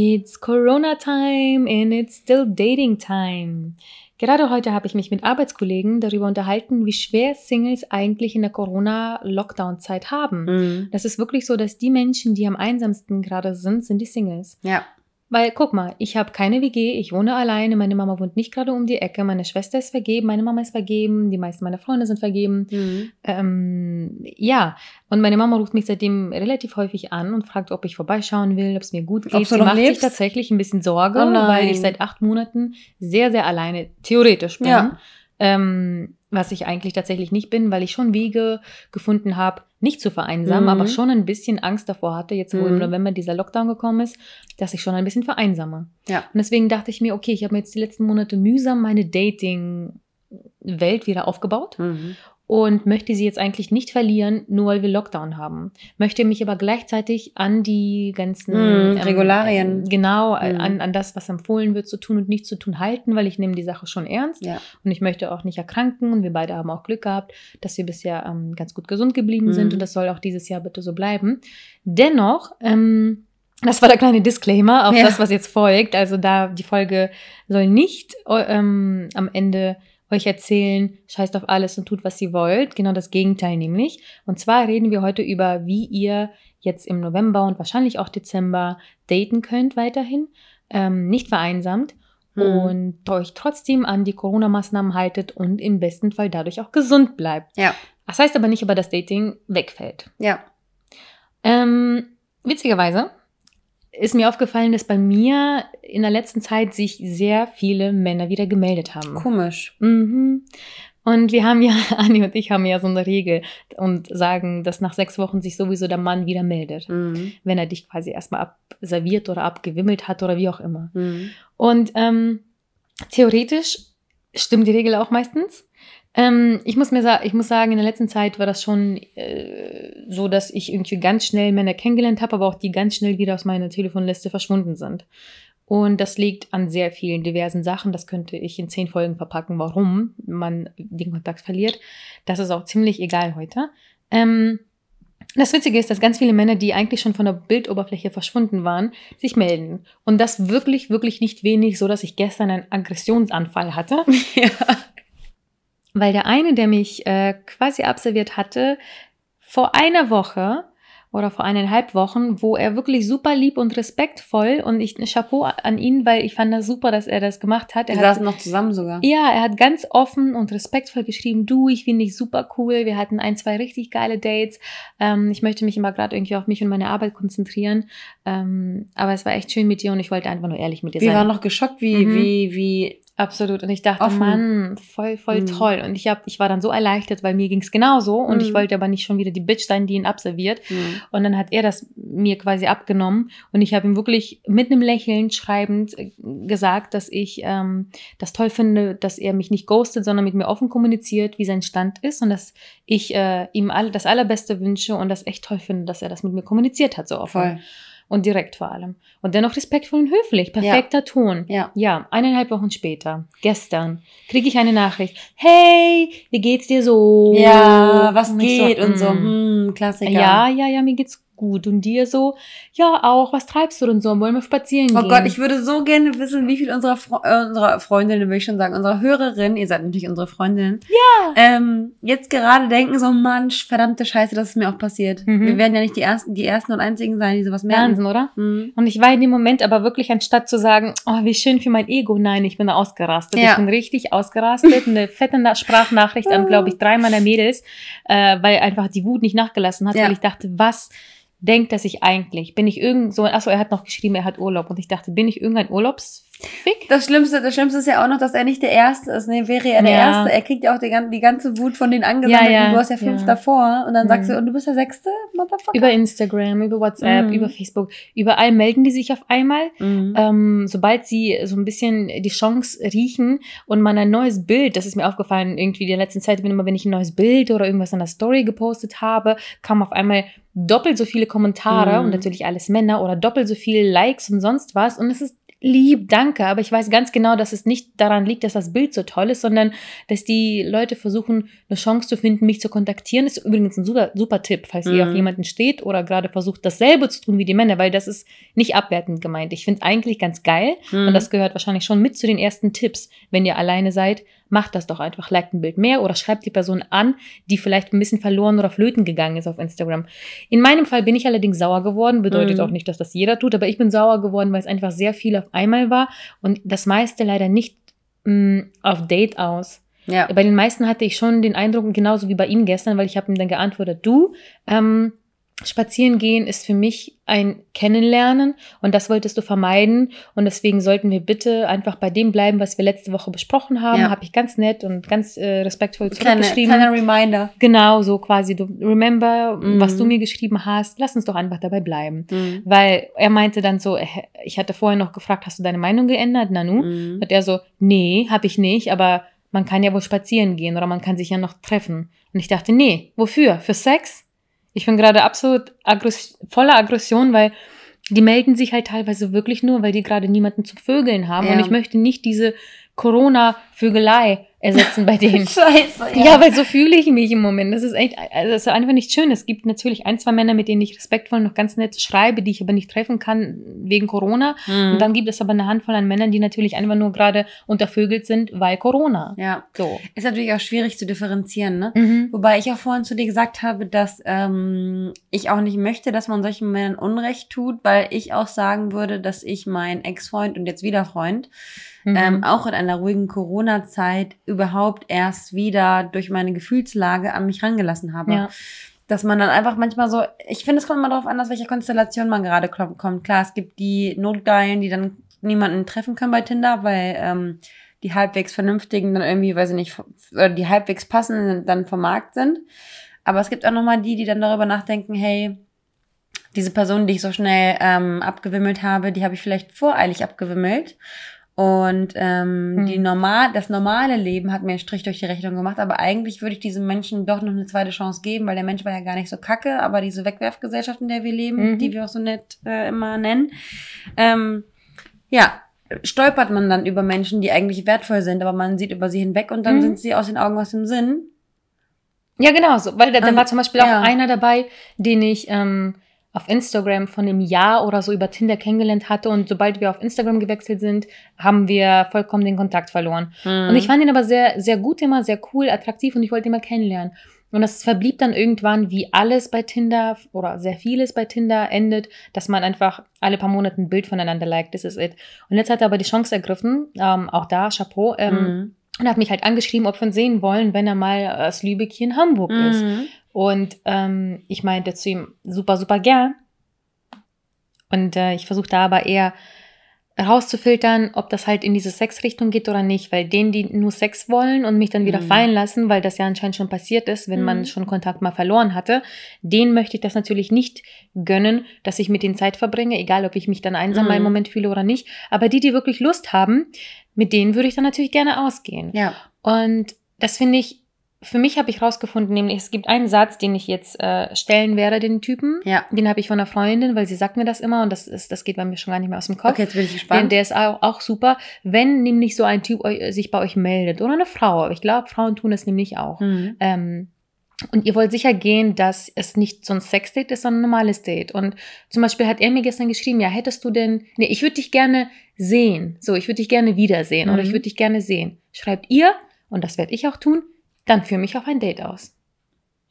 It's Corona time and it's still dating time. Gerade heute habe ich mich mit Arbeitskollegen darüber unterhalten, wie schwer Singles eigentlich in der Corona-Lockdown-Zeit haben. Mhm. Das ist wirklich so, dass die Menschen, die am einsamsten gerade sind, sind die Singles. Ja. Weil, guck mal, ich habe keine WG, ich wohne alleine, meine Mama wohnt nicht gerade um die Ecke, meine Schwester ist vergeben, meine Mama ist vergeben, die meisten meiner Freunde sind vergeben. Mhm. Ähm, ja, und meine Mama ruft mich seitdem relativ häufig an und fragt, ob ich vorbeischauen will, ob es mir gut Ob geht. du Sie macht sich lebst? tatsächlich ein bisschen Sorge, Oh weil ich seit acht Monaten sehr, sehr alleine theoretisch bin. Ja. Ähm, was ich eigentlich tatsächlich nicht bin, weil ich schon Wege gefunden habe, nicht zu vereinsamen, Mhm. aber schon ein bisschen Angst davor hatte, jetzt wo im Mhm. November dieser Lockdown gekommen ist, dass ich schon ein bisschen vereinsame. Ja. Und deswegen dachte ich mir, okay, ich habe mir jetzt die letzten Monate mühsam meine Dating-Welt wieder aufgebaut Mhm. Und möchte sie jetzt eigentlich nicht verlieren, nur weil wir Lockdown haben. Möchte mich aber gleichzeitig an die ganzen Mhm, Regularien. äh, genau, Mhm. an, an das, was empfohlen wird, zu tun und nicht zu tun, halten, weil ich nehme die Sache schon ernst Ja. und ich möchte auch nicht erkranken und wir beide haben auch Glück gehabt, dass wir bisher ähm, ganz gut gesund geblieben sind Mhm. und das soll auch dieses Jahr bitte so bleiben. Dennoch, ähm, das war der kleine Disclaimer auf Ja. das, was jetzt folgt. Also da die Folge soll nicht äh, ähm, am Ende euch erzählen, scheißt auf alles und tut, was ihr wollt. Genau das Gegenteil nämlich. Und zwar reden wir heute über, wie ihr jetzt im November und wahrscheinlich auch Dezember daten könnt weiterhin, ähm, nicht vereinsamt Mhm. und euch trotzdem an die Corona-Maßnahmen haltet und im besten Fall dadurch auch gesund bleibt. Ja. Das heißt aber nicht, aber das Dating wegfällt. Ja. Ähm, witzigerweise ist mir aufgefallen, dass bei mir in der letzten Zeit sich sehr viele Männer wieder gemeldet haben. Komisch. Mhm. Und wir haben ja, Anni und ich haben ja so eine Regel und sagen, dass nach sechs Wochen sich sowieso der Mann wieder meldet, Mhm. wenn er dich quasi erstmal abserviert oder abgewimmelt hat oder wie auch immer. Mhm. Und ähm, theoretisch stimmt die Regel auch meistens. Ähm, ich, muss mir ich muss sagen, in der letzten Zeit war das schon äh, so, dass ich irgendwie ganz schnell Männer kennengelernt habe, aber auch die ganz schnell wieder aus meiner Telefonliste verschwunden sind. Und das liegt an sehr vielen diversen Sachen. Das könnte ich in zehn Folgen verpacken, warum man den Kontakt verliert. Das ist auch ziemlich egal heute. Ähm, das Witzige ist, dass ganz viele Männer, die eigentlich schon von der Bildoberfläche verschwunden waren, sich melden. Und das wirklich, wirklich nicht wenig, so dass ich gestern einen Aggressionsanfall hatte. Ja. Weil der eine, der mich äh, quasi abserviert hatte, vor einer Woche oder vor eineinhalb Wochen, wo er wirklich super lieb und respektvoll und ich ein Chapeau an ihn, weil ich fand das super, dass er das gemacht hat. Er Wir hat saßen noch zusammen sogar. ja, er hat ganz offen und respektvoll geschrieben, du, ich finde dich super cool. Wir hatten ein, zwei richtig geile Dates. Ähm, ich möchte mich immer gerade irgendwie auf mich und meine Arbeit konzentrieren. Ähm, aber es war echt schön mit dir und ich wollte einfach nur ehrlich mit dir Wir sein. waren noch geschockt, wie, Mhm. wie, wie. Absolut. Und ich dachte, Offen. Mann, voll, voll Mhm. toll. Und ich, hab, ich war dann so erleichtert, weil mir ging's genauso. Und ich Mhm. wollte aber nicht schon wieder die Bitch sein, die ihn abserviert. Mhm. Und dann hat er das mir quasi abgenommen. Und ich habe ihm wirklich mit einem Lächeln schreibend äh, gesagt, dass ich ähm, das toll finde, dass er mich nicht ghostet, sondern mit mir offen kommuniziert, wie sein Stand ist. Und dass ich äh, ihm all, das Allerbeste wünsche und das echt toll finde, dass er das mit mir kommuniziert hat, so offen. Voll. Und direkt vor allem. Und dennoch respektvoll und höflich. Perfekter Ton. Ja. Ja, eineinhalb Wochen später, gestern, kriege ich eine Nachricht. Hey, wie geht's dir so? Ja, was Und geht und so. mm. Hm, Klassiker. Ja, ja, ja, mir geht's gut. Und dir so? Ja, auch. Was treibst du denn so? Wollen wir spazieren Oh gehen? Gott, ich würde so gerne wissen, wie viel unserer, Fre äh, unserer Freundinnen, würde ich schon sagen, unserer Hörerinnen, ihr seid natürlich unsere Freundinnen, Ja. ähm, jetzt gerade denken so, Mann, verdammte Scheiße, das ist mir auch passiert. Mhm. Wir werden ja nicht die ersten, die ersten und einzigen sein, die sowas merken. Wahnsinn, oder? Mhm. Und ich war in dem Moment aber wirklich, anstatt zu sagen, oh, wie schön für mein Ego, nein, ich bin da ausgerastet. Ja. Ich bin richtig ausgerastet. Eine fette Na- Sprachnachricht an, glaube ich, drei meiner Mädels, äh, weil einfach die Wut nicht nachgelassen hat, Ja. weil ich dachte, was denkt, dass ich eigentlich, bin ich irgend so, achso, er hat noch geschrieben, er hat Urlaub. Und ich dachte, bin ich irgendein Urlaubsfick? Das Schlimmste, das Schlimmste ist ja auch noch, dass er nicht der Erste ist. Nee, wäre er der Ja. Erste. Er kriegt ja auch die, gan- die ganze Wut von den Angesammelten. Ja, ja, du hast ja fünf davor. Und dann sagst Mhm. du, und du bist der Sechste? Motherfucker. Über Instagram, über WhatsApp, Mhm. über Facebook, überall melden die sich auf einmal. Mhm. Ähm, sobald sie so ein bisschen die Chance riechen und man ein neues Bild, das ist mir aufgefallen, irgendwie in der letzten Zeit, wenn immer wenn ich ein neues Bild oder irgendwas in der Story gepostet habe, kam auf einmal doppelt so viele Kommentare Mhm. und natürlich alles Männer oder doppelt so viele Likes und sonst was und es ist lieb, danke, aber ich weiß ganz genau, dass es nicht daran liegt, dass das Bild so toll ist, sondern dass die Leute versuchen, eine Chance zu finden, mich zu kontaktieren. Das ist übrigens ein super, super Tipp, falls ihr Mhm. auf jemanden steht oder gerade versucht, dasselbe zu tun wie die Männer, weil das ist nicht abwertend gemeint. Ich finde eigentlich ganz geil Mhm. und das gehört wahrscheinlich schon mit zu den ersten Tipps. Wenn ihr alleine seid, macht das doch einfach. Liked ein Bild mehr oder schreibt die Person an, die vielleicht ein bisschen verloren oder flöten gegangen ist auf Instagram. In meinem Fall bin ich allerdings sauer geworden. Bedeutet Mhm. auch nicht, dass das jeder tut, aber ich bin sauer geworden, weil es einfach sehr viel auf einmal war und das meiste leider nicht mh, auf Date aus. ja. Bei den meisten hatte ich schon den Eindruck, genauso wie bei ihm gestern, weil ich habe ihm dann geantwortet, du, ähm, spazieren gehen ist für mich ein Kennenlernen und das wolltest du vermeiden und deswegen sollten wir bitte einfach bei dem bleiben, was wir letzte Woche besprochen haben. Ja. Habe ich ganz nett und ganz äh, respektvoll zurückgeschrieben. kleiner Reminder. Genau, so quasi, du remember, Mhm. was du mir geschrieben hast, lass uns doch einfach dabei bleiben. Mhm. Weil er meinte dann so, äh, ich hatte vorher noch gefragt, hast du deine Meinung geändert, Nanu? Mhm. Und er so, nee, habe ich nicht, aber man kann ja wohl spazieren gehen oder man kann sich ja noch treffen. Und ich dachte, nee, wofür? Für Sex? Ich bin gerade absolut aggress voller Aggression, weil die melden sich halt teilweise wirklich nur, weil die gerade niemanden zum Vögeln haben. Ja. Und ich möchte nicht diese Corona-Vögelei ersetzen bei denen. Scheiße. Ja, weil so fühle ich mich im Moment. Das ist echt, also das ist einfach nicht schön. Es gibt natürlich ein, zwei Männer, mit denen ich respektvoll noch ganz nett schreibe, die ich aber nicht treffen kann wegen Corona. Mhm. Und dann gibt es aber eine Handvoll an Männern, die natürlich einfach nur gerade untervögelt sind, weil Corona. ja. So. Ist natürlich auch schwierig zu differenzieren, ne? Mhm. Wobei ich auch vorhin zu dir gesagt habe, dass ähm, ich auch nicht möchte, dass man solchen Männern Unrecht tut, weil ich auch sagen würde, dass ich meinen Ex-Freund und jetzt wieder Freund Mhm. ähm, auch in einer ruhigen Corona-Zeit überhaupt erst wieder durch meine Gefühlslage an mich rangelassen habe. ja. Dass man dann einfach manchmal so, ich finde, es kommt immer darauf an, aus welcher Konstellation man gerade kommt. Klar, es gibt die Notgeilen, die dann niemanden treffen können bei Tinder, weil ähm, die halbwegs vernünftigen dann irgendwie, weiß ich nicht, oder die halbwegs passenden dann vom Markt sind. Aber es gibt auch nochmal die, die dann darüber nachdenken, hey, diese Person, die ich so schnell ähm, abgewimmelt habe, die habe ich vielleicht voreilig abgewimmelt. Und ähm, Hm. die normal, das normale Leben hat mir einen Strich durch die Rechnung gemacht, aber eigentlich würde ich diesem Menschen doch noch eine zweite Chance geben, weil der Mensch war ja gar nicht so kacke, aber diese Wegwerfgesellschaft, in der wir leben, Mhm. die wir auch so nett äh, immer nennen, ähm, ja, stolpert man dann über Menschen, die eigentlich wertvoll sind, aber man sieht über sie hinweg und dann Mhm. sind sie aus den Augen, aus dem Sinn. Ja, genau so. Weil da, da war zum Beispiel auch ja. einer dabei, den ich ähm, auf Instagram von einem Jahr oder so über Tinder kennengelernt hatte. Und sobald wir auf Instagram gewechselt sind, haben wir vollkommen den Kontakt verloren. Und ich fand ihn aber sehr, sehr gut immer, sehr cool, attraktiv und ich wollte ihn mal kennenlernen. Und das verblieb dann irgendwann, wie alles bei Tinder oder sehr vieles bei Tinder endet, dass man einfach alle paar Monate ein Bild voneinander liked. Das ist it. Und jetzt hat er aber die Chance ergriffen, ähm, auch da, Chapeau, ähm, Mhm. und hat mich halt angeschrieben, ob wir uns sehen wollen, wenn er mal aus Lübeck hier in Hamburg ist. Und ähm, ich meinte zu ihm, super, super gern. Und äh, ich versuche da aber eher rauszufiltern, ob das halt in diese Sexrichtung geht oder nicht, weil denen, die nur Sex wollen und mich dann wieder Mhm. fallen lassen, weil das ja anscheinend schon passiert ist, wenn Mhm. man schon Kontakt mal verloren hatte, denen möchte ich das natürlich nicht gönnen, dass ich mit denen Zeit verbringe, egal ob ich mich dann einsam Mhm. mal im Moment fühle oder nicht. Aber die, die wirklich Lust haben, mit denen würde ich dann natürlich gerne ausgehen. Ja. Und das finde ich, für mich habe ich rausgefunden, nämlich es gibt einen Satz, den ich jetzt äh, stellen werde, den Typen. Ja. Den habe ich von einer Freundin, weil sie sagt mir das immer und das, ist, das geht bei mir schon gar nicht mehr aus dem Kopf. Okay, jetzt bin ich Den, gespannt. der ist auch, auch super, wenn nämlich so ein Typ eu- sich bei euch meldet oder eine Frau. Aber Ich glaube, Frauen tun das nämlich auch. Mhm. Ähm, und ihr wollt sicher gehen, dass es nicht so ein Sexdate ist, sondern ein normales Date. Und zum Beispiel hat er mir gestern geschrieben, ja, hättest du denn, nee, ich würde dich gerne sehen. So, ich würde dich gerne wiedersehen oder Mhm. ich würde dich gerne sehen. Schreibt ihr, und das werde ich auch tun, dann führ mich auf ein Date aus.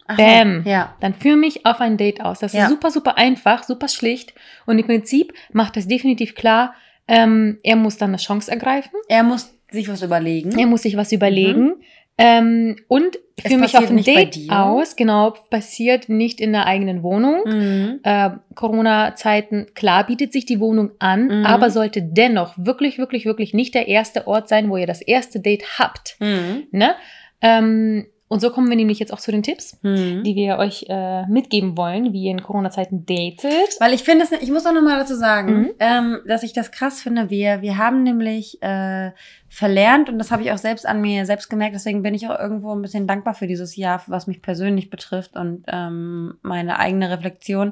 Ach, Bäm. Ja. Dann führ mich auf ein Date aus. Das Ja. ist super, super einfach, super schlicht. Und im Prinzip macht es definitiv klar, ähm, er muss dann eine Chance ergreifen. Er muss sich was überlegen. Er muss sich was überlegen. Ähm, und für mich auf ein Date aus, genau, passiert nicht in der eigenen Wohnung. Mhm. Äh, Corona-Zeiten, klar bietet sich die Wohnung an, Mhm. aber sollte dennoch wirklich, wirklich, wirklich nicht der erste Ort sein, wo ihr das erste Date habt. Mhm. Ne? Ähm, und so kommen wir nämlich jetzt auch zu den Tipps, Mhm. die wir euch äh, mitgeben wollen, wie ihr in Corona-Zeiten datet. Weil ich finde es, ich muss auch nochmal dazu sagen, Mhm. ähm, dass ich das krass finde. Wir, wir haben nämlich äh, verlernt, und das habe ich auch selbst an mir selbst gemerkt, deswegen bin ich auch irgendwo ein bisschen dankbar für dieses Jahr, was mich persönlich betrifft und ähm, meine eigene Reflexion.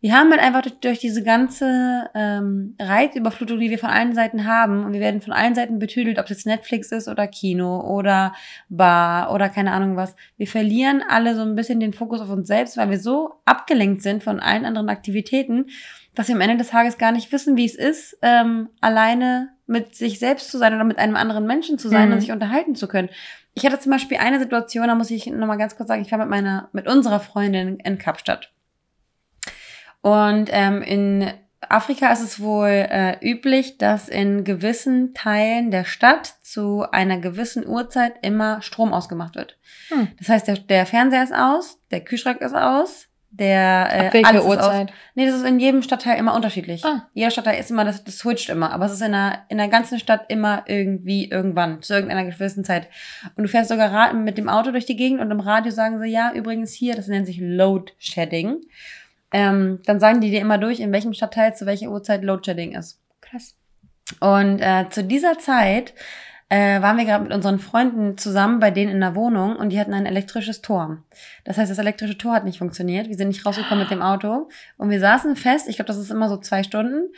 Wir haben halt einfach durch, durch diese ganze ähm, Reizüberflutung, die wir von allen Seiten haben, und wir werden von allen Seiten betüdelt, ob es jetzt Netflix ist oder Kino oder Bar oder keine Ahnung was. Wir verlieren alle so ein bisschen den Fokus auf uns selbst, weil wir so abgelenkt sind von allen anderen Aktivitäten, dass wir am Ende des Tages gar nicht wissen, wie es ist, ähm, alleine mit sich selbst zu sein oder mit einem anderen Menschen zu sein Mhm. und sich unterhalten zu können. Ich hatte zum Beispiel eine Situation, da muss ich nochmal ganz kurz sagen, ich war mit meiner, mit unserer Freundin in Kapstadt. Und ähm, in Afrika ist es wohl äh, üblich, dass in gewissen Teilen der Stadt zu einer gewissen Uhrzeit immer Strom ausgemacht wird. Hm. Das heißt, der, der Fernseher ist aus, der Kühlschrank ist aus, der äh, Ab welcher alles ist aus. Uhrzeit? Nee, das ist in jedem Stadtteil immer unterschiedlich. Ah. Jeder Stadtteil ist immer, das, das switcht immer. Aber es ist in der, in der ganzen Stadt immer irgendwie irgendwann, zu irgendeiner gewissen Zeit. Und du fährst sogar mit dem Auto durch die Gegend und im Radio sagen sie, ja, übrigens hier, das nennt sich Load Shedding. Ähm, dann sagen die dir immer durch, in welchem Stadtteil zu welcher Uhrzeit Load Shedding ist. Krass. Und äh, zu dieser Zeit äh, waren wir gerade mit unseren Freunden zusammen bei denen in der Wohnung und die hatten ein elektrisches Tor. Das heißt, das elektrische Tor hat nicht funktioniert. Wir sind nicht rausgekommen mit dem Auto und wir saßen fest. Ich glaube, das ist immer so zwei Stunden.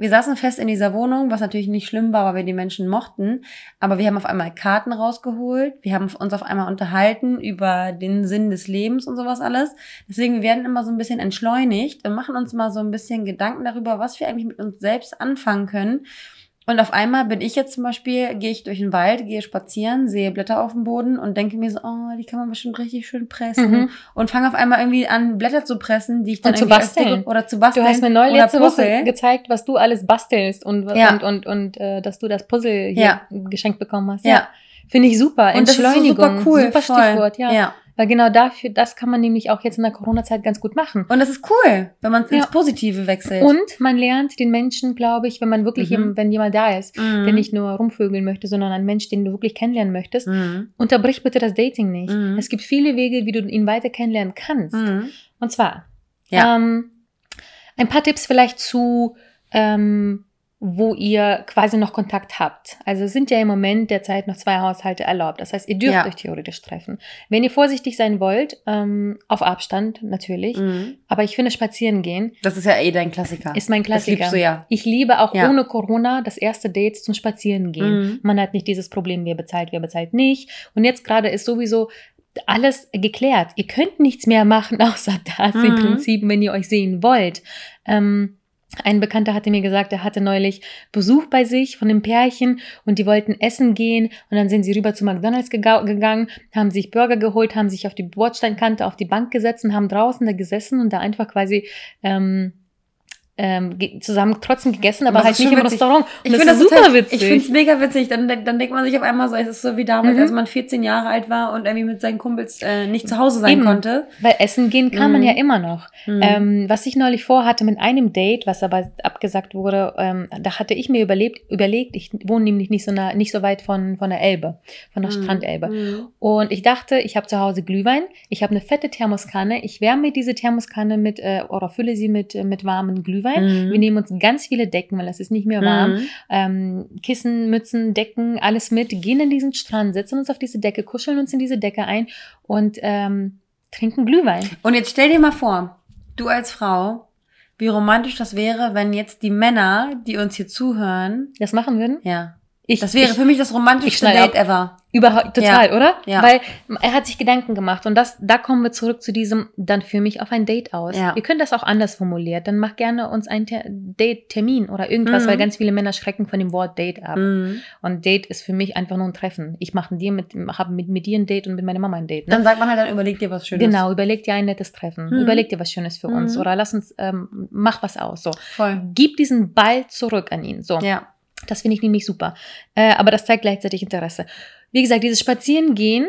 Wir saßen fest in dieser Wohnung, was natürlich nicht schlimm war, weil wir die Menschen mochten. Aber wir haben auf einmal Karten rausgeholt. Wir haben uns auf einmal unterhalten über den Sinn des Lebens und sowas alles. Deswegen, wir werden immer so ein bisschen entschleunigt und machen uns mal so ein bisschen Gedanken darüber, was wir eigentlich mit uns selbst anfangen können. Und auf einmal bin ich jetzt zum Beispiel, gehe ich durch den Wald, gehe spazieren, sehe Blätter auf dem Boden und denke mir so, oh, die kann man bestimmt richtig schön pressen. Mhm. Und fange auf einmal irgendwie an, Blätter zu pressen, die ich dann Und zu basteln. Oder zu basteln. Du hast mir neulich letzte Woche gezeigt, was du alles bastelst und, Ja. und, und, und äh, dass du das Puzzle hier Ja. geschenkt bekommen hast. Ja. Finde ich super. Und das ist so Entschleunigung. super cool. Super voll. Stichwort, ja. ja. Weil genau dafür, das kann man nämlich auch jetzt in der Corona-Zeit ganz gut machen. Und das ist cool, wenn man ins Ja. Positive wechselt. Und man lernt den Menschen, glaube ich, wenn man wirklich, Mhm. jem- wenn jemand da ist, Mhm. der nicht nur rumvögeln möchte, sondern ein Mensch, den du wirklich kennenlernen möchtest, Mhm. unterbrich bitte das Dating nicht. Mhm. Es gibt viele Wege, wie du ihn weiter kennenlernen kannst. Mhm. Und zwar Ja. ähm, ein paar Tipps vielleicht zu, ähm, wo ihr quasi noch Kontakt habt. Also es sind ja im Moment derzeit noch zwei Haushalte erlaubt. Das heißt, ihr dürft Ja. euch theoretisch treffen. Wenn ihr vorsichtig sein wollt, ähm, auf Abstand natürlich, Mhm. aber ich finde spazieren gehen Das ist ja eh dein Klassiker. ist mein Das Klassiker. liebst du ja. Ich liebe auch Ja. ohne Corona das erste Date zum Spazieren gehen. Mhm. Man hat nicht dieses Problem, wer bezahlt, wer bezahlt nicht. Und jetzt gerade ist sowieso alles geklärt. Ihr könnt nichts mehr machen, außer das im Mhm. Prinzip, wenn ihr euch sehen wollt. Ähm, ein Bekannter hatte mir gesagt, er hatte neulich Besuch bei sich von einem Pärchen und die wollten essen gehen und dann sind sie rüber zu McDonalds gega- gegangen, haben sich Burger geholt, haben sich auf die Bordsteinkante auf die Bank gesetzt und haben draußen da gesessen und da einfach quasi ähm, ähm, zusammen trotzdem gegessen, aber Das halt nicht im witzig. Restaurant. Und Ich das finde ist das super total, witzig. Ich finde es mega witzig. Dann, dann denkt man sich auf einmal so, es ist so wie damals, Mhm. als man 14 Jahre alt war und irgendwie mit seinen Kumpels äh, nicht zu Hause sein Eben. konnte. Weil essen gehen kann man Mhm. ja immer noch. Mhm. Ähm, was ich neulich vorhatte mit einem Date, was aber abgesagt wurde, ähm, da hatte ich mir überlebt, überlegt, ich wohne nämlich nicht so, nah, nicht so weit von, von der Elbe, von der Mhm. Strandelbe. Mhm. Und ich dachte, ich habe zu Hause Glühwein, ich habe eine fette Thermoskanne, ich wärme diese Thermoskanne mit äh, oder fülle sie mit, äh, mit warmem Glühwein. Mhm. Wir nehmen uns ganz viele Decken, weil es ist nicht mehr warm. Mhm. Ähm, Kissen, Mützen, Decken, alles mit, gehen in diesen Strand, setzen uns auf diese Decke, kuscheln uns in diese Decke ein und ähm, trinken Glühwein. Und jetzt stell dir mal vor, du als Frau, wie romantisch das wäre, wenn jetzt die Männer, die uns hier zuhören, Das machen würden? ja, Ich, das wäre ich, für mich das romantischste Date ever. Überhaupt, total, oder? Ja. Weil er hat sich Gedanken gemacht und das, da kommen wir zurück zu diesem, dann führe mich auf ein Date aus. Ja. Ihr könnt das auch anders formuliert, dann macht gerne uns einen Ter Date-Termin oder irgendwas, Mhm. weil ganz viele Männer schrecken von dem Wort Date ab. Mhm. Und Date ist für mich einfach nur ein Treffen. Ich mache dir mit, habe mit, mit dir ein Date und mit meiner Mama ein Date. Ne? Dann sagt man halt, dann überleg dir was Schönes. Genau, überleg dir ein nettes Treffen. Mhm. Überleg dir was Schönes für uns. Mhm. Oder lass uns, ähm, mach was aus. So. Voll. Gib diesen Ball zurück an ihn. So. Ja. Das finde ich nämlich super. Äh, aber das zeigt gleichzeitig Interesse. Wie gesagt, dieses Spazierengehen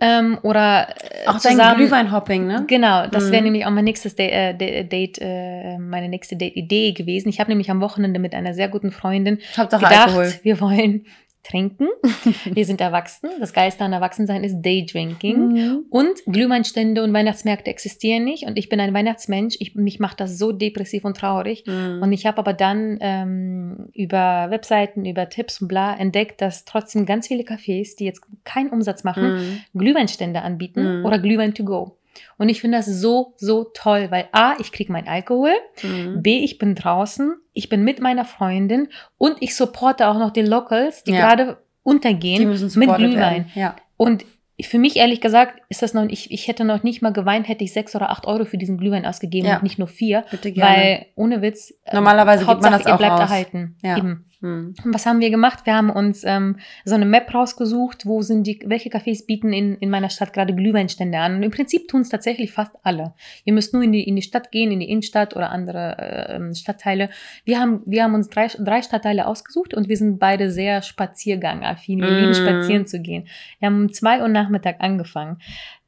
ähm, oder äh, Auch zusammen. Glühweinhopping, ne? Genau, das wäre Mhm. nämlich auch mein nächstes Da- äh, Da- Date, äh, meine nächste Date-Idee gewesen. Ich habe nämlich am Wochenende mit einer sehr guten Freundin Hauptsache gedacht, Alkohol. wir wollen trinken. wir sind erwachsen. Das Geilste an Erwachsensein ist Daydrinking. Mhm. Und Glühweinstände und Weihnachtsmärkte existieren nicht. Und ich bin ein Weihnachtsmensch. Ich, mich macht das so depressiv und traurig. Mhm. Und ich habe aber dann ähm, über Webseiten, über Tipps und bla entdeckt, dass trotzdem ganz viele Cafés, die jetzt keinen Umsatz machen, Mhm. Glühweinstände anbieten Mhm. oder Glühwein to go. Und ich finde das so, so toll, weil A, ich kriege meinen Alkohol, Mhm. B, ich bin draußen, ich bin mit meiner Freundin und ich supporte auch noch die Locals, die Ja. gerade Die untergehen müssen mit Glühwein. Ja. Und für mich ehrlich gesagt ist das noch, ich, ich hätte noch nicht mal geweint, hätte ich sechs oder acht Euro für diesen Glühwein ausgegeben Ja. und nicht nur vier, Bitte gerne. weil ohne Witz, äh, Normalerweise gibt man das ihr auch bleibt aus. erhalten. Ja. Eben. Mhm. Was haben wir gemacht? Wir haben uns ähm, so eine Map rausgesucht, wo sind die, welche Cafés bieten in, in meiner Stadt gerade Glühweinstände an. Und im Prinzip tun es tatsächlich fast alle. Ihr müsst nur in die, in die Stadt gehen, in die Innenstadt oder andere äh, ähm, Stadtteile. Wir haben, wir haben uns drei, drei Stadtteile ausgesucht und wir sind beide sehr spaziergangaffin. Wir lieben Mm. spazieren zu gehen. Wir haben um zwei Uhr Nachmittag angefangen.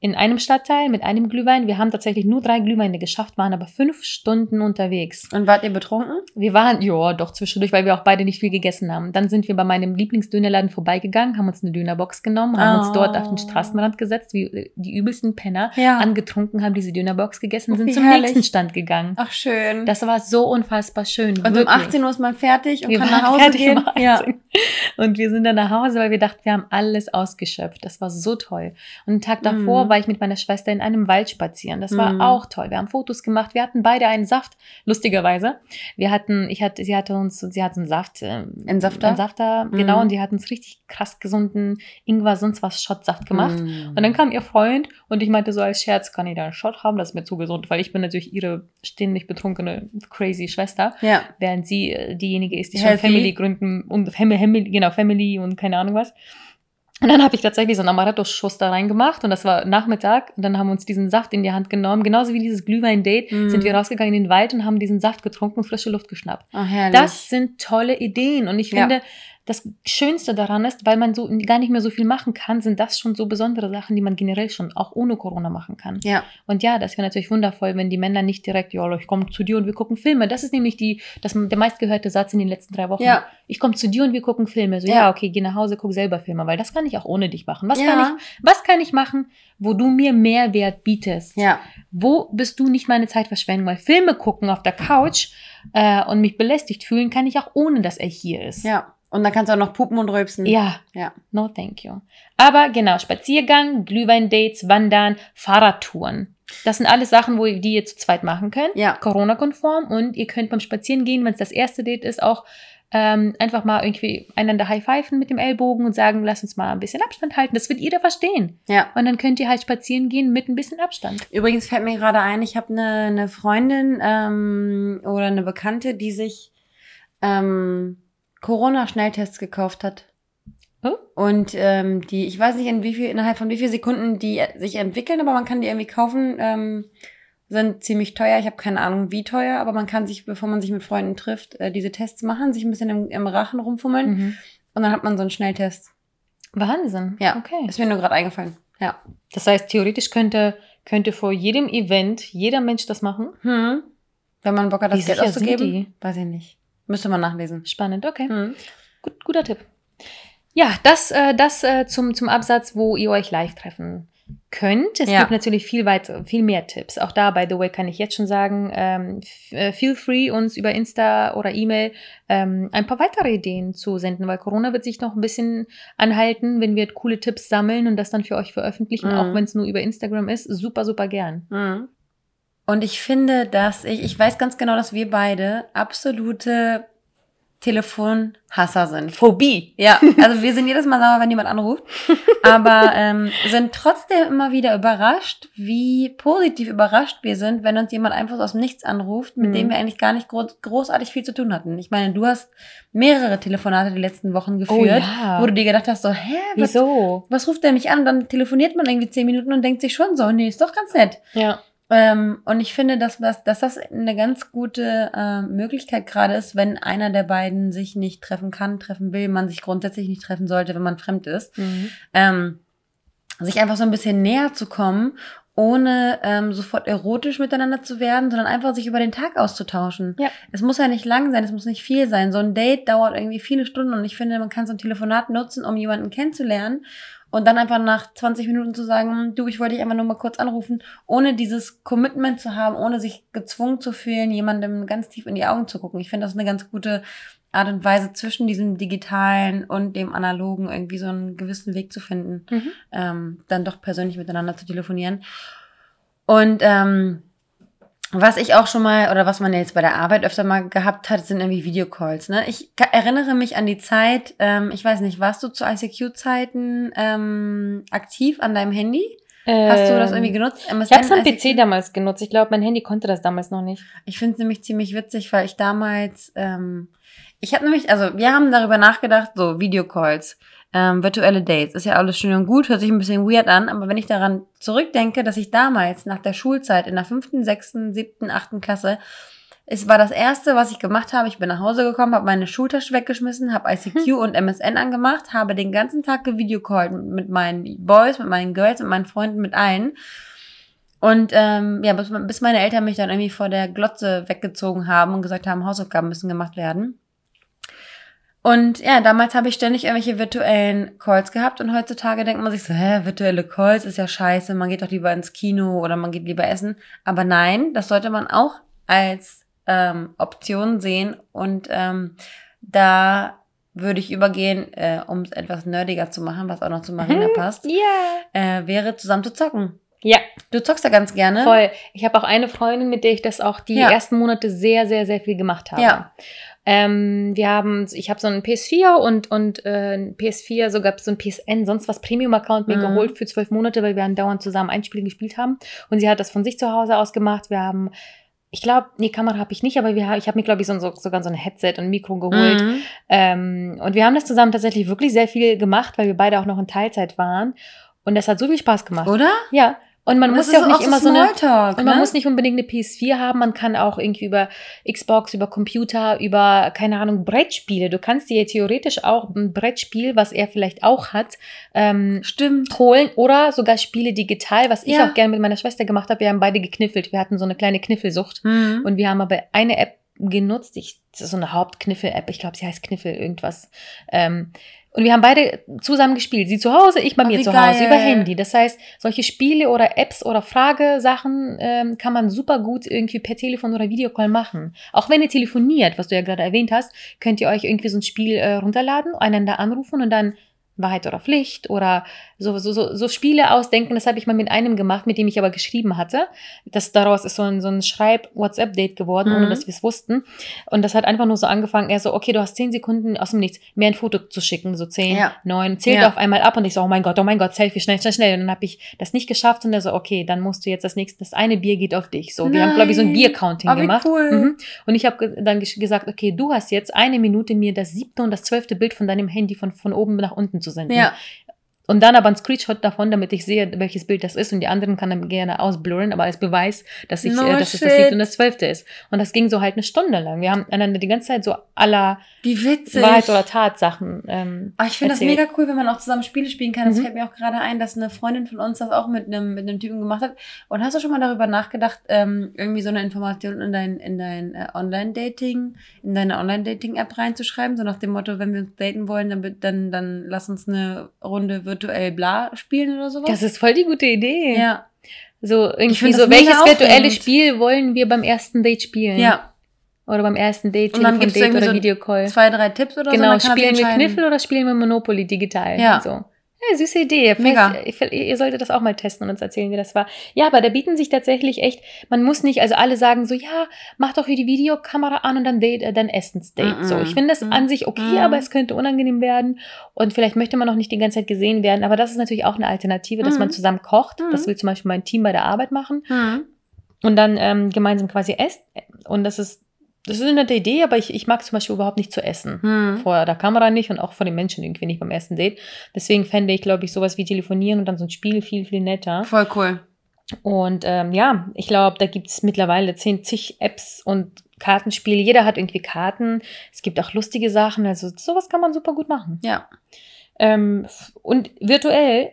In einem Stadtteil mit einem Glühwein. Wir haben tatsächlich nur drei Glühweine geschafft, waren aber fünf Stunden unterwegs. Und wart ihr betrunken? Wir waren, ja, doch zwischendurch, weil wir auch beide nicht viel gegessen haben. Dann sind wir bei meinem Lieblingsdönerladen vorbeigegangen, haben uns eine Dönerbox genommen, haben uns Oh. dort auf den Straßenrand gesetzt, wie die übelsten Penner, Ja. angetrunken, haben diese Dönerbox gegessen, Oh, sind zum herrlich. nächsten Stand gegangen. Ach, schön. Das war so unfassbar schön. und um wirklich. 18 Uhr ist man fertig und wir kann nach Hause gehen. um 18. Ja. Und wir sind dann nach Hause, weil wir dachten, wir haben alles ausgeschöpft. Das war so toll. Und einen Tag davor Mhm. War ich mit meiner Schwester in einem Wald spazieren. Das war Mhm. auch toll. Wir haben Fotos gemacht. Wir hatten beide einen Saft, lustigerweise. Wir hatten, ich hatte, sie hatte uns, sie hatte einen Saft. ähm, Entsafter? Entsafter, Mhm. genau. Und die hat uns richtig krass gesunden Ingwer, sonst was Shotsaft gemacht. Mhm. Und dann kam ihr Freund und ich meinte so als Scherz, kann ich da einen Shot haben? Das ist mir zu gesund, weil ich bin natürlich ihre ständig betrunkene, crazy Schwester Ja. während sie äh, diejenige ist, die schon Healthy. Family gründen und Family, genau, Family und keine Ahnung was. Und dann habe ich tatsächlich so einen Amaretto-Schuss da reingemacht und das war Nachmittag und dann haben wir uns diesen Saft in die Hand genommen. Genauso wie dieses Glühwein-Date Mhm. sind wir rausgegangen in den Wald und haben diesen Saft getrunken und frische Luft geschnappt. Herrlich. Das sind tolle Ideen und ich Ja. finde, das Schönste daran ist, weil man so gar nicht mehr so viel machen kann, sind das schon so besondere Sachen, die man generell schon auch ohne Corona machen kann. ja. Und ja, das wäre natürlich wundervoll, wenn die Männer nicht direkt, ja, ich komme zu dir und wir gucken Filme. Das ist nämlich die, das, der meistgehörte Satz in den letzten drei Wochen. Ja. Ich komme zu dir und wir gucken Filme. So, ja. Ja. okay, geh nach Hause, guck selber Filme, weil das kann ich auch ohne dich machen. Was, ja. kann ich, was kann ich machen, wo du mir Mehrwert bietest? Ja. Wo bist du nicht meine Zeit verschwenden? Weil Filme gucken auf der Couch äh, und mich belästigt fühlen, kann ich auch ohne, dass er hier ist. Ja. Und dann kannst du auch noch pupen und rülpsen. Ja, Ja. no thank you. Aber genau, Spaziergang, Glühwein-Dates, Wandern, Fahrradtouren. Das sind alles Sachen, wo ihr die ihr zu zweit machen könnt. Ja. Corona-konform. Und ihr könnt beim Spazieren gehen, wenn es das erste Date ist, auch ähm, einfach mal irgendwie einander high-pfeifen mit dem Ellbogen und sagen, lass uns mal ein bisschen Abstand halten. Das wird jeder verstehen. Ja. Und dann könnt ihr halt spazieren gehen mit ein bisschen Abstand. Übrigens fällt mir gerade ein, ich habe eine, eine Freundin ähm, oder eine Bekannte, die sich ähm, Corona-Schnelltests gekauft hat. Oh. Und ähm, die, ich weiß nicht, in wie viel, innerhalb von wie vielen Sekunden die sich entwickeln, aber man kann die irgendwie kaufen. Ähm, sind ziemlich teuer. Ich habe keine Ahnung, wie teuer, aber man kann sich, bevor man sich mit Freunden trifft, äh, diese Tests machen, sich ein bisschen im, im Rachen rumfummeln Mhm. und dann hat man so einen Schnelltest. Wahnsinn. Ja. Okay. Ist mir nur gerade eingefallen. Ja. Das heißt, theoretisch könnte, könnte vor jedem Event jeder Mensch das machen. Hm. Wenn man Bock hat, das Wie Geld auszugeben. Weiß ich nicht. Müsste man nachlesen. Spannend, okay. Hm. Gut, guter Tipp. Ja, das, äh, das äh, zum, zum Absatz, wo ihr euch live treffen könnt. Es Ja. gibt natürlich viel, weit, viel mehr Tipps. Auch da, by the way, kann ich jetzt schon sagen, ähm, äh, feel free, uns über Insta oder E-Mail ähm, ein paar weitere Ideen zu senden, weil Corona wird sich noch ein bisschen anhalten, wenn wir coole Tipps sammeln und das dann für euch veröffentlichen, Mhm. auch wenn es nur über Instagram ist. Super, super gern. Mhm. Und ich finde, dass ich, ich weiß ganz genau, dass wir beide absolute Telefonhasser sind. Phobie. Ja, also wir sind jedes Mal sauer, wenn jemand anruft, aber ähm, sind trotzdem immer wieder überrascht, wie positiv überrascht wir sind, wenn uns jemand einfach aus dem Nichts anruft, mit Mhm. dem wir eigentlich gar nicht gro großartig viel zu tun hatten. Ich meine, du hast mehrere Telefonate die letzten Wochen geführt, Oh ja. wo du dir gedacht hast, so, hä, was, Wieso? was ruft der mich an? Und dann telefoniert man irgendwie zehn Minuten und denkt sich schon so, nee, ist doch ganz nett. Ja. Ähm, und ich finde, dass, dass, dass das eine ganz gute äh, Möglichkeit gerade ist, wenn einer der beiden sich nicht treffen kann, treffen will, man sich grundsätzlich nicht treffen sollte, wenn man fremd ist. Ähm, sich einfach so ein bisschen näher zu kommen, ohne ähm, sofort erotisch miteinander zu werden, sondern einfach sich über den Tag auszutauschen. Ja. Es muss ja nicht lang sein, es muss nicht viel sein. So ein Date dauert irgendwie viele Stunden und ich finde, man kann so ein Telefonat nutzen, um jemanden kennenzulernen und dann einfach nach 20 Minuten zu sagen, du, ich wollte dich einfach nur mal kurz anrufen, ohne dieses Commitment zu haben, ohne sich gezwungen zu fühlen, jemandem ganz tief in die Augen zu gucken. Ich finde, das eine ganz gute Art und Weise zwischen diesem digitalen und dem analogen irgendwie so einen gewissen Weg zu finden, Mhm. ähm, dann doch persönlich miteinander zu telefonieren. Und ähm, was ich auch schon mal, oder was man ja jetzt bei der Arbeit öfter mal gehabt hat, sind irgendwie Videocalls. Ne? Ich erinnere mich an die Zeit, ähm, ich weiß nicht, warst du zu ICQ-Zeiten ähm, aktiv an deinem Handy? Hast du das irgendwie genutzt? Ähm, Ich habe es am ICQ? PC damals genutzt. Ich glaube, mein Handy konnte das damals noch nicht. Ich finde es nämlich ziemlich witzig, weil ich damals, ähm, ich habe nämlich, also wir haben darüber nachgedacht, so Videocalls, ähm, virtuelle Dates, ist ja alles schön und gut, hört sich ein bisschen weird an, aber wenn ich daran zurückdenke, dass ich damals nach der Schulzeit in der fünften, sechsten, siebten, achten Klasse, es war das erste, was ich gemacht habe. Ich bin nach Hause gekommen, habe meine Schultasche weggeschmissen, habe ICQ und MSN angemacht, habe den ganzen Tag gevideocallt mit meinen Boys, mit meinen Girls, mit meinen Freunden, mit allen. Und ähm, ja, bis, bis meine Eltern mich dann irgendwie vor der Glotze weggezogen haben und gesagt haben, Hausaufgaben müssen gemacht werden. Und ja, damals habe ich ständig irgendwelche virtuellen Calls gehabt und heutzutage denkt man sich so, hä, virtuelle Calls ist ja scheiße, man geht doch lieber ins Kino oder man geht lieber essen. Aber nein, das sollte man auch als ähm, Option sehen und ähm, da würde ich übergehen, äh, um es etwas nerdiger zu machen, was auch noch zu Marina Mhm. passt, Ja. äh, wäre zusammen zu zocken. Ja, Du zockst ja ganz gerne. voll. Ich habe auch eine Freundin, mit der ich das auch die Ja. ersten Monate sehr, sehr, sehr viel gemacht habe. Ja. Ähm, wir haben, ich habe so einen PS4 und, und äh, ein PS4, sogar so ein PSN, sonst was Premium-Account mir Mhm. geholt für zwölf Monate, weil wir andauernd zusammen ein Spiel gespielt haben. Und sie hat das von sich zu Hause aus gemacht. Wir haben, ich glaube, nee, Kamera habe ich nicht, aber wir, ich habe mir, glaube ich, so, so, sogar so ein Headset und ein Mikro geholt. Mhm. Ähm, und wir haben das zusammen tatsächlich wirklich sehr viel gemacht, weil wir beide auch noch in Teilzeit waren. Und das hat so viel Spaß gemacht. Oder? Ja. Und man Und muss ja auch nicht immer so eine. Smalltalk, Und man ne? muss nicht unbedingt eine PS4 haben, man kann auch irgendwie über Xbox, über Computer, über, keine Ahnung, Brettspiele. Du kannst dir theoretisch auch ein Brettspiel, was er vielleicht auch hat, ähm, Stimmt. holen oder sogar Spiele digital, was ich Ja. auch gerne mit meiner Schwester gemacht habe. Wir haben beide gekniffelt. Wir hatten so eine kleine Kniffelsucht. Mhm. Und wir haben aber eine App genutzt, ich, das ist so eine Hauptkniffel-App, ich glaube, sie heißt Kniffel irgendwas. Ähm, und wir haben beide zusammen gespielt. Sie zu Hause, ich bei mir wie zu Hause, geil. über Handy. Das heißt, solche Spiele oder Apps oder Fragesachen ähm, kann man super gut irgendwie per Telefon oder Videocall machen. Auch wenn ihr telefoniert, was du ja gerade erwähnt hast, könnt ihr euch irgendwie so ein Spiel äh, runterladen, einander anrufen und dann Wahrheit oder Pflicht oder so, so, so, so Spiele ausdenken. Das habe ich mal mit einem gemacht, mit dem ich aber geschrieben hatte. Das, daraus ist so ein, so ein Schreib-WhatsApp-Date geworden, ohne Mhm. dass wir es wussten. Und das hat einfach nur so angefangen, er so, okay, du hast zehn Sekunden aus dem Nichts, mir ein Foto zu schicken, so zehn, Ja. neun, zählt Ja. auf einmal ab und ich so, oh mein Gott, oh mein Gott, Selfie, schnell, schnell, schnell. Und dann habe ich das nicht geschafft und er so, okay, dann musst du jetzt das nächste, das eine Bier geht auf dich. So, wir haben, glaube ich, so ein. Bier-Counting Oh, wie gemacht. cool. Mhm. Und ich habe dann gesagt, okay, du hast jetzt eine Minute mir das siebte und das zwölfte Bild von deinem Handy von, von oben nach unten zu senden. Ja. Und dann aber ein Screenshot davon, damit ich sehe, welches Bild das ist. Und die anderen kann dann gerne ausblurren, aber als Beweis, dass ich, No äh, dass es das siebte und das zwölfte ist. Und das ging so halt eine Stunde lang. Wir haben einander die ganze Zeit so aller. Wahrheit oder Tatsachen. Ähm, Ah, ich finde das mega cool, wenn man auch zusammen Spiele spielen kann. Das Mhm. fällt mir auch gerade ein, dass eine Freundin von uns das auch mit einem, mit einem Typen gemacht hat. Und hast du schon mal darüber nachgedacht, ähm, irgendwie so eine Information in dein, in dein äh, Online-Dating, in deine Online-Dating-App reinzuschreiben? So nach dem Motto, wenn wir uns daten wollen, dann, dann, dann lass uns eine Runde virtuell bla spielen oder sowas. Das ist voll die gute Idee. ja. So irgendwie so, welches virtuelle. Spiel wollen wir beim ersten Date spielen? Ja. Oder beim ersten Date, Und dann Telefon-Date irgendwie oder so Videocall. Zwei, drei Tipps oder so. Genau, er sich spielen wir. Kniffel oder spielen wir Monopoly digital? Ja. So. Ja, süße Idee. Mega. Falls, ihr, solltet das auch mal testen und uns erzählen, wie das war. Ja, aber da bieten sich tatsächlich echt, man muss nicht, also alle sagen so, ja, mach doch hier die Videokamera an und dann Date, äh, dann Essensdate. Mhm. So, ich finde das Mhm. an sich okay, aber es könnte unangenehm werden und vielleicht möchte man auch nicht die ganze Zeit gesehen werden, aber das ist natürlich auch eine Alternative, dass man zusammen kocht. Mhm. Das will zum Beispiel mein Team bei der Arbeit machen Hm. und dann ähm, gemeinsam quasi esst. Und das ist, das ist eine nette Idee, aber ich, ich mag zum Beispiel überhaupt nicht zu essen Hm. vor der Kamera nicht und auch vor den Menschen irgendwie nicht beim ersten Date. Deswegen fände ich, glaube ich, sowas wie telefonieren und dann so ein Spiel viel, viel netter. Voll cool. Und ähm, ja, ich glaube, da gibt es mittlerweile zehn zig Apps und Kartenspiele. Jeder hat irgendwie Karten. Es gibt auch lustige Sachen. Also sowas kann man super gut machen. Ja. Ähm, und virtuell,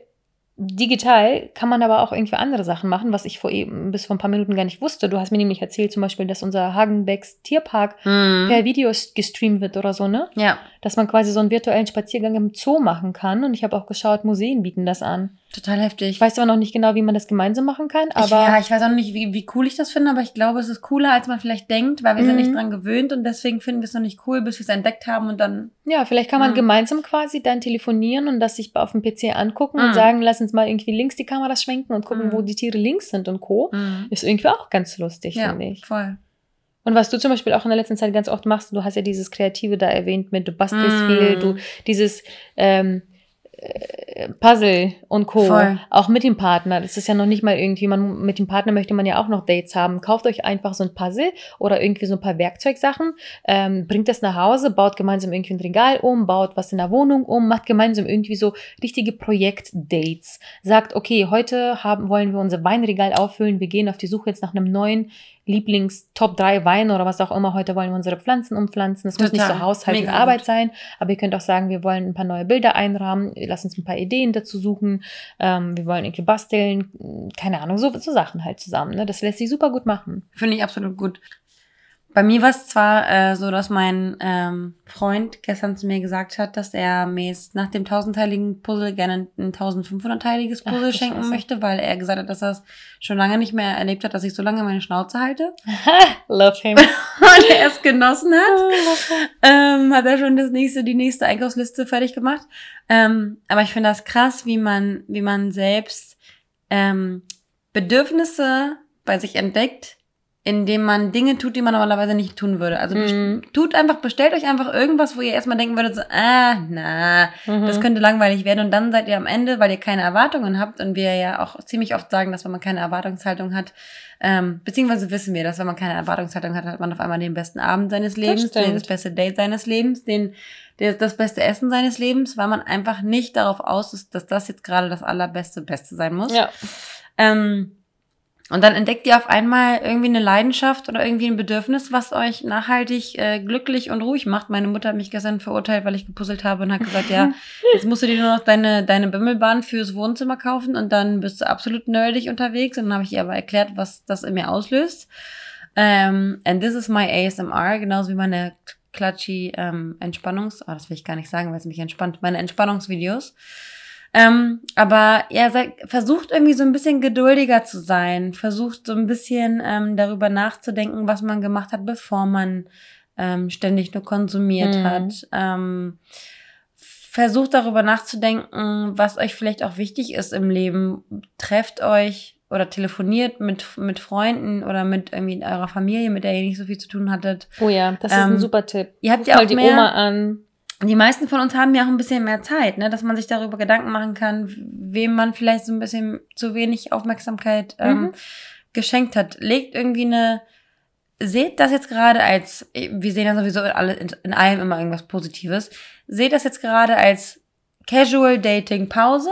digital, kann man aber auch irgendwie andere Sachen machen, was ich vor eben bis vor ein paar Minuten gar nicht wusste. Du hast mir nämlich erzählt, zum Beispiel, dass unser Hagenbecks Tierpark Mhm. per Video gestreamt wird oder so, ne? Ja, Dass man quasi so einen virtuellen Spaziergang im Zoo machen kann. Und ich habe auch geschaut, Museen bieten das an. Total heftig. Ich weiß aber noch nicht genau, wie man das gemeinsam machen kann, ich, aber ja, ich weiß auch nicht, wie, wie cool ich das finde, aber ich glaube, es ist cooler, als man vielleicht denkt, weil wir sind Mhm. nicht dran gewöhnt und deswegen finden wir es noch nicht cool, bis wir es entdeckt haben und dann. Ja, vielleicht kann man Mhm. gemeinsam quasi dann telefonieren und das sich auf dem PC angucken Mhm. und sagen, lass uns mal irgendwie links die Kamera schwenken und gucken, Mhm. wo die Tiere links sind und Co. Ist irgendwie auch ganz lustig, Ja, finde ich. voll. Und was du zum Beispiel auch in der letzten Zeit ganz oft machst, du hast ja dieses Kreative da erwähnt mit, du bastelst Mhm. viel, du dieses ähm, äh, Puzzle und Co. Voll. Auch mit dem Partner. Das ist ja noch nicht mal irgendwie, man, mit dem Partner möchte man ja auch noch Dates haben. Kauft euch einfach so ein Puzzle oder irgendwie so ein paar Werkzeugsachen, ähm, bringt das nach Hause, baut gemeinsam irgendwie ein Regal um, baut was in der Wohnung um, macht gemeinsam irgendwie so richtige Projektdates. Sagt, okay, heute haben, wollen wir unser Weinregal auffüllen, wir gehen auf die Suche jetzt nach einem neuen Lieblings-Top 3 Wein oder was auch immer. Heute wollen wir unsere Pflanzen umpflanzen. Das muss nicht Total. so Haushalt und Arbeit sein, aber ihr könnt auch sagen, wir wollen ein paar neue Bilder einrahmen, lass uns ein paar Ideen dazu suchen, ähm, wir wollen irgendwie basteln, keine Ahnung, so, so Sachen halt zusammen. Ne? Das lässt sich super gut machen. Finde ich absolut gut. Bei mir war es zwar äh, so, dass mein ähm, Freund gestern zu mir gesagt hat, dass er mir jetzt nach dem tausendteiligen Puzzle gerne ein 1500-teiliges Ach, Puzzle du schenken Scheiße. möchte, weil er gesagt hat, dass er es schon lange nicht mehr erlebt hat, dass ich so lange meine Schnauze halte Love him. und er es genossen hat. ähm, hat er schon das nächste, die nächste Einkaufsliste fertig gemacht. Ähm, aber ich finde das krass, wie man, wie man selbst ähm, Bedürfnisse bei sich entdeckt, indem man Dinge tut, die man normalerweise nicht tun würde. Also Mhm. tut einfach, bestellt euch einfach irgendwas, wo ihr erstmal denken würdet, so, ah, na, das Mhm. könnte langweilig werden. Und dann seid ihr am Ende, weil ihr keine Erwartungen habt und wir ja auch ziemlich oft sagen, dass wenn man keine Erwartungshaltung hat, ähm, beziehungsweise wissen wir, dass wenn man keine Erwartungshaltung hat, hat man auf einmal den besten Abend seines Lebens, den, das beste Date seines Lebens, den, der, das beste Essen seines Lebens, weil man einfach nicht darauf aus ist, dass das jetzt gerade das allerbeste Beste sein muss. Ja. Ähm, und dann entdeckt ihr auf einmal irgendwie eine Leidenschaft oder irgendwie ein Bedürfnis, was euch nachhaltig äh, glücklich und ruhig macht. Meine Mutter hat mich gestern verurteilt, weil ich gepuzzelt habe und hat gesagt, ja, jetzt musst du dir nur noch deine, deine Bimmelbahn fürs Wohnzimmer kaufen und dann bist du absolut nerdig unterwegs. Und dann habe ich ihr aber erklärt, was das in mir auslöst. Ähm, and this is my ASMR, genauso wie meine klatschi ähm, Entspannungs... Oh, das will ich gar nicht sagen, weil es mich entspannt. Meine Entspannungsvideos. Ähm, aber ja, versucht irgendwie so ein bisschen geduldiger zu sein. Versucht so ein bisschen ähm, darüber nachzudenken, was man gemacht hat, bevor man ähm, ständig nur konsumiert Mhm. hat. Ähm, versucht darüber nachzudenken, was euch vielleicht auch wichtig ist im Leben. Trefft euch oder telefoniert mit, mit Freunden oder mit irgendwie eurer Familie, mit der ihr nicht so viel zu tun hattet. Oh ja, das ist Ähm, ein super Tipp. ihr habt Ruf ja mal auch die mehr- Oma an. Die meisten von uns haben ja auch ein bisschen mehr Zeit, ne? dass man sich darüber Gedanken machen kann, wem man vielleicht so ein bisschen zu wenig Aufmerksamkeit ähm, Mhm. geschenkt hat. Legt irgendwie eine, seht das jetzt gerade als, wir sehen ja sowieso in, alle, in, in allem immer irgendwas Positives, seht das jetzt gerade als Casual Dating Pause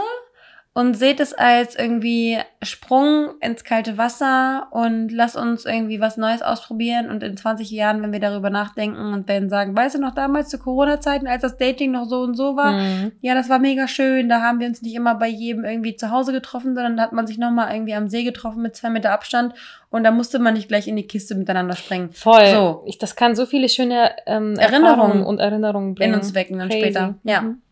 und seht es als irgendwie Sprung ins kalte Wasser und lass uns irgendwie was Neues ausprobieren und in 20 Jahren, wenn wir darüber nachdenken und werden sagen, weißt du noch damals zu Corona-Zeiten, als das Dating noch so und so war, Mhm. ja, das war mega schön. Da haben wir uns nicht immer bei jedem irgendwie zu Hause getroffen, sondern da hat man sich nochmal irgendwie am See getroffen mit zwei Meter Abstand und da musste man nicht gleich in die Kiste miteinander springen. Voll. So. Ich, das kann so viele schöne ähm, Erinnerungen und Erinnerungen bringen. In uns wecken dann Crazy. später. Ja. Mhm.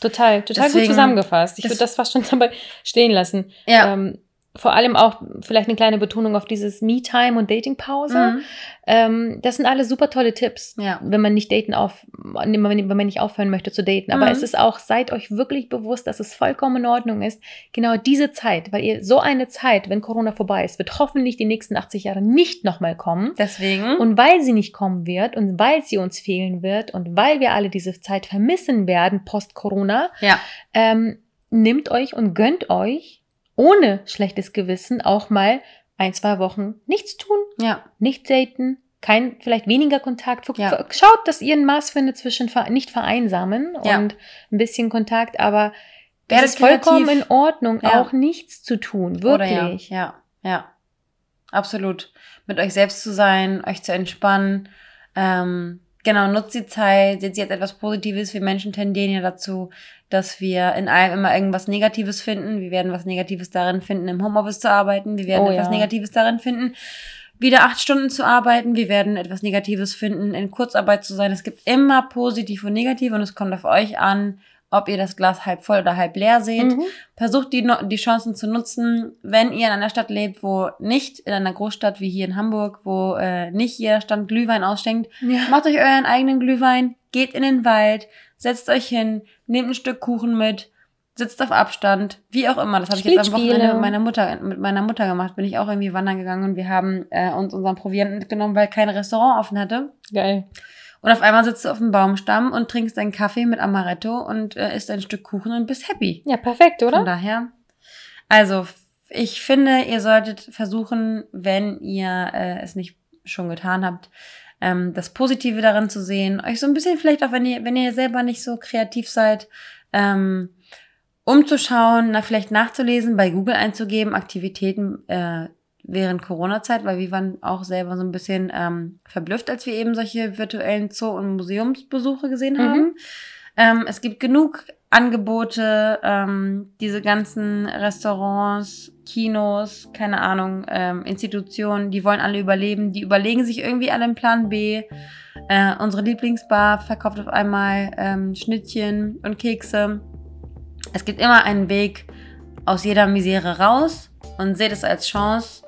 Total, total Deswegen- gut zusammengefasst. Ich würde das fast schon dabei stehen lassen. Ja. Ähm, vor allem auch vielleicht eine kleine Betonung auf dieses Me-Time und Dating-Pause. Mhm. Ähm, das sind alles super tolle Tipps, Ja. wenn man nicht daten auf, wenn man nicht aufhören möchte zu daten. Aber Mhm. es ist auch, seid euch wirklich bewusst, dass es vollkommen in Ordnung ist, genau diese Zeit, weil ihr so eine Zeit, wenn Corona vorbei ist, wird hoffentlich die nächsten 80 Jahre nicht nochmal kommen. Deswegen. Und weil sie nicht kommen wird und weil sie uns fehlen wird und weil wir alle diese Zeit vermissen werden post-Corona, ja. ähm, nimmt euch und gönnt euch ohne schlechtes Gewissen auch mal ein, zwei Wochen nichts tun, Ja. nicht daten, kein, vielleicht weniger Kontakt. Ja. Schaut, dass ihr ein Maß findet zwischen nicht vereinsamen Ja. und ein bisschen Kontakt, aber Es Werdet ist vollkommen in Ordnung, Ja. auch nichts zu tun. Wirklich. ja, ja, ja. Absolut. Mit euch selbst zu sein, euch zu entspannen. Ähm, genau, nutzt die Zeit, seht sie als etwas Positives. Wir Menschen tendieren ja dazu, dass wir in allem immer irgendwas Negatives finden. Wir werden was Negatives darin finden, im Homeoffice zu arbeiten. Wir werden Oh etwas ja. Negatives darin finden, wieder acht Stunden zu arbeiten. Wir werden etwas Negatives finden, in Kurzarbeit zu sein. Es gibt immer positiv und negativ und es kommt auf euch an, ob ihr das Glas halb voll oder halb leer seht. Mhm. Versucht die, die Chancen zu nutzen, wenn ihr in einer Stadt lebt, wo nicht in einer Großstadt wie hier in Hamburg, wo äh, nicht jeder Stand Glühwein ausschenkt. Ja. Macht euch euren eigenen Glühwein, geht in den Wald, setzt euch hin, nehmt ein Stück Kuchen mit, sitzt auf Abstand, wie auch immer. Das habe ich jetzt am Wochenende mit meiner Mutter, mit meiner Mutter gemacht. Bin ich auch irgendwie wandern gegangen und wir haben äh, uns unseren Proviant mitgenommen, weil kein Restaurant offen hatte. Geil. Und auf einmal sitzt du auf dem Baumstamm und trinkst einen Kaffee mit Amaretto und äh, isst ein Stück Kuchen und bist happy. Ja, perfekt, Von oder? daher, also ich finde, ihr solltet versuchen, wenn ihr äh, es nicht schon getan habt, ähm, das Positive darin zu sehen, euch so ein bisschen vielleicht auch, wenn ihr, wenn ihr selber nicht so kreativ seid, ähm, umzuschauen, na, vielleicht nachzulesen, bei Google einzugeben, Aktivitäten äh, während Corona-Zeit, weil wir waren auch selber so ein bisschen ähm, verblüfft, als wir eben solche virtuellen Zoo- und Museumsbesuche gesehen Mhm. haben. Ähm, es gibt genug Angebote, ähm, diese ganzen Restaurants, Kinos, keine Ahnung, ähm, Institutionen, die wollen alle überleben, die überlegen sich irgendwie alle einen Plan B. Äh, unsere Lieblingsbar verkauft auf einmal ähm, Schnittchen und Kekse. Es gibt immer einen Weg aus jeder Misere raus und seht es als Chance.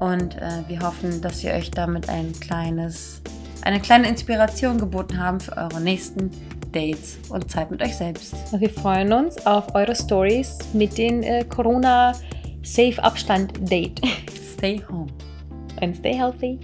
Und äh, wir hoffen, dass wir euch damit ein kleines, eine kleine Inspiration geboten haben für eure nächsten Dates und Zeit mit euch selbst. Wir freuen uns auf eure Stories mit den äh, Corona Safe Abstand Date. Stay home. And stay healthy.